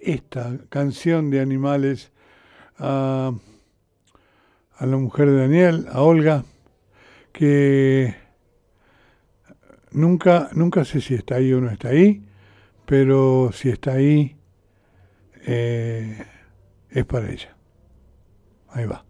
esta canción de animales a, a la mujer de Daniel, a Olga, que nunca, nunca sé si está ahí o no está ahí, pero si está ahí, eh, es para ella. Ahí va.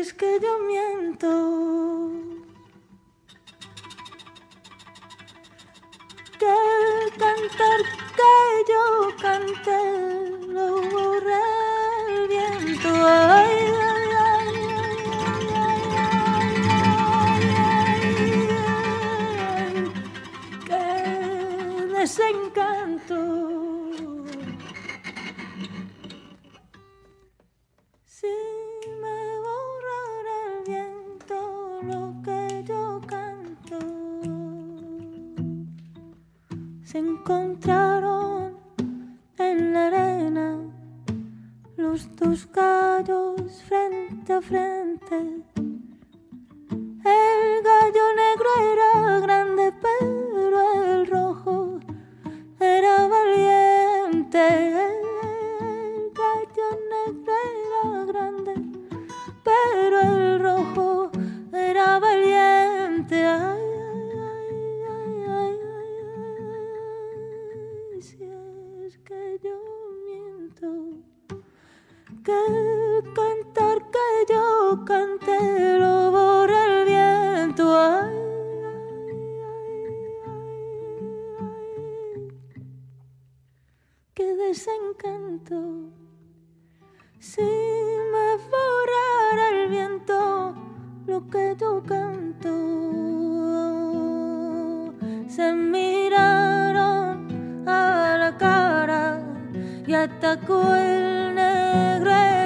Es que yo miento. Que cantar que yo cante se encontraron en la arena los dos gallos frente a frente. El gallo negro era grande, desencanto. Si me borrara el viento lo que yo canto, se miraron a la cara y atacó el negro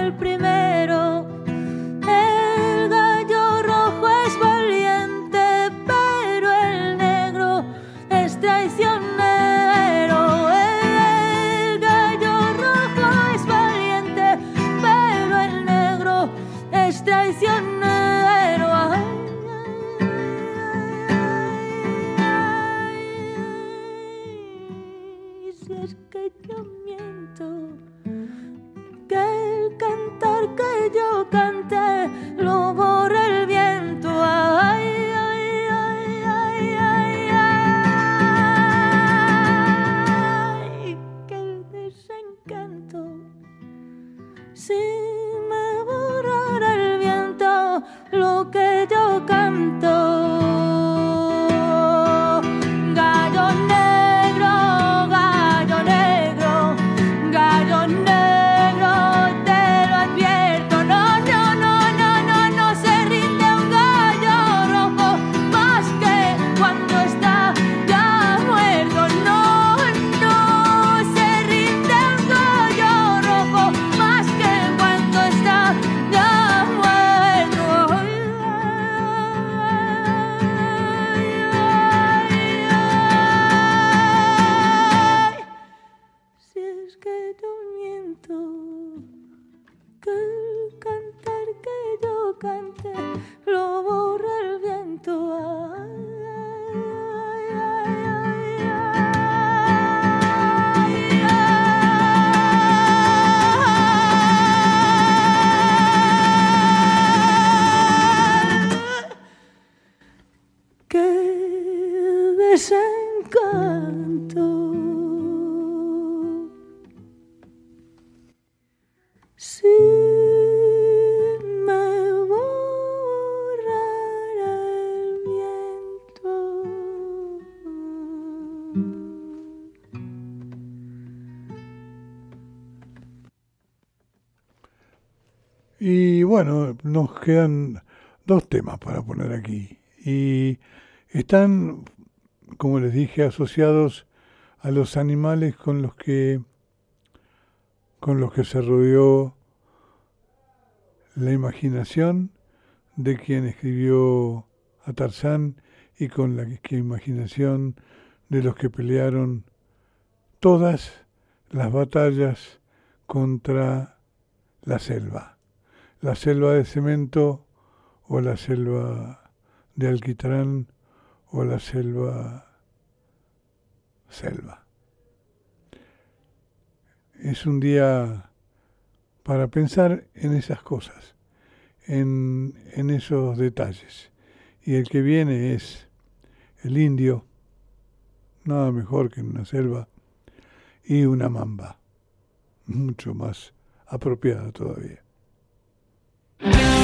que el cantar que yo canté bueno, nos quedan dos temas para poner aquí. Y están, como les dije, asociados a los animales con los que con los que se rodeó la imaginación de quien escribió a Tarzán y con la imaginación de los que pelearon todas las batallas contra la selva. La selva de cemento o la selva de alquitrán o la selva selva. Es un día para pensar en esas cosas, en, en esos detalles. Y el que viene es el indio, nada mejor que una selva, y una mamba, mucho más apropiada todavía. Yeah.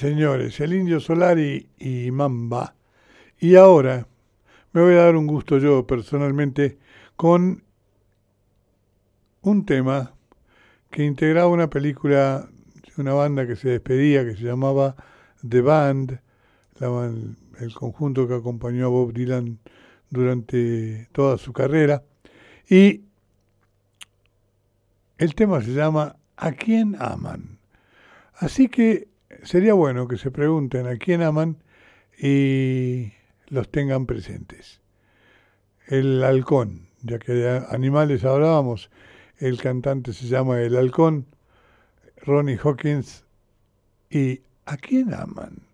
Señores, el Indio Solari y Mamba. Y ahora me voy a dar un gusto yo personalmente con un tema que integraba una película de una banda que se despedía, que se llamaba The Band, el conjunto que acompañó a Bob Dylan durante toda su carrera. Y el tema se llama ¿A quién aman? Así que sería bueno que se pregunten a quién aman y los tengan presentes. El halcón, ya que de animales hablábamos, el cantante se llama El Halcón, Ronnie Hawkins, y ¿a quién aman?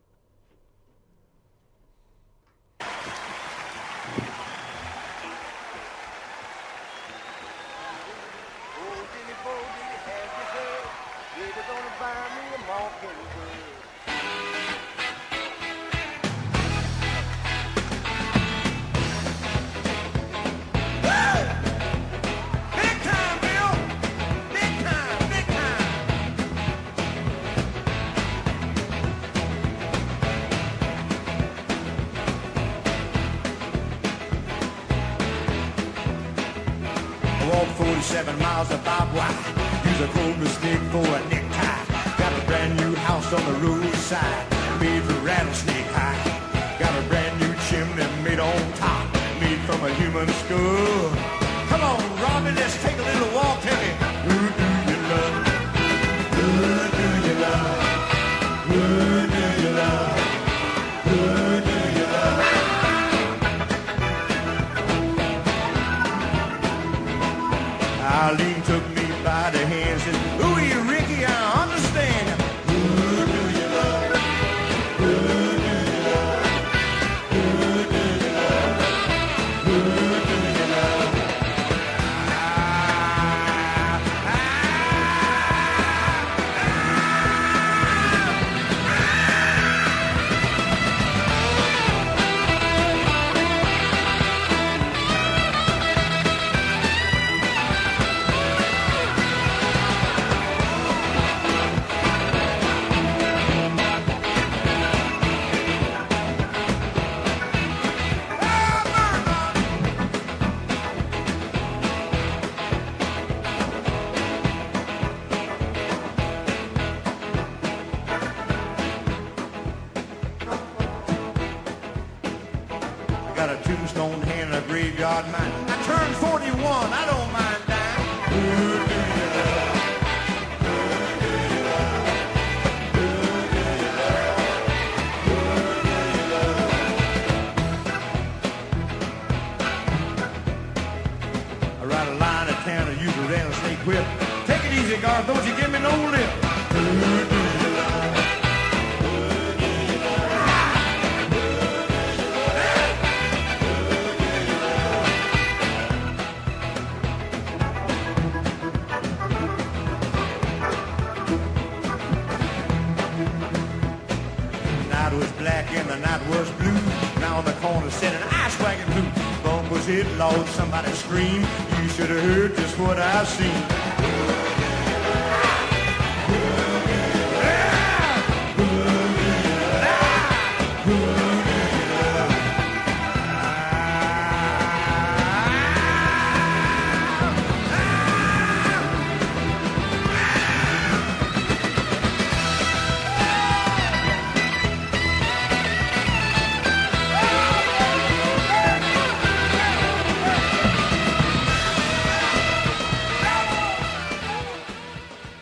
Hit, Lord, somebody scream. You should have heard just what I've seen.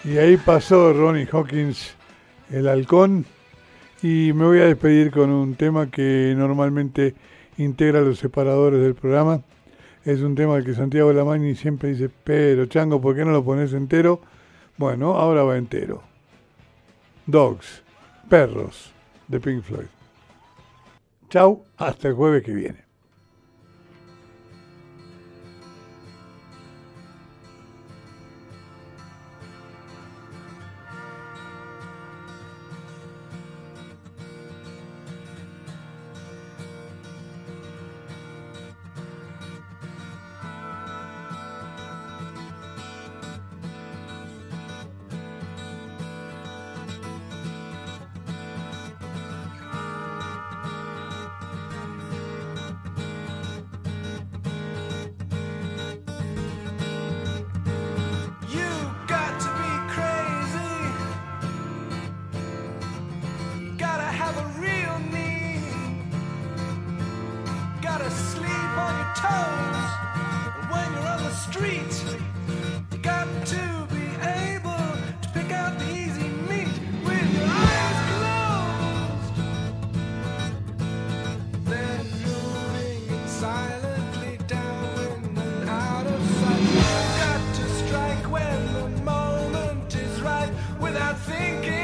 Y ahí pasó Ronnie Hawkins, el halcón, y me voy a despedir con un tema que normalmente integra los separadores del programa. Es un tema que Santiago Lamagni siempre dice, pero Chango, ¿por qué no lo pones entero? Bueno, ahora va entero. Dogs, perros, de Pink Floyd. Chau, hasta el jueves que viene. thinking.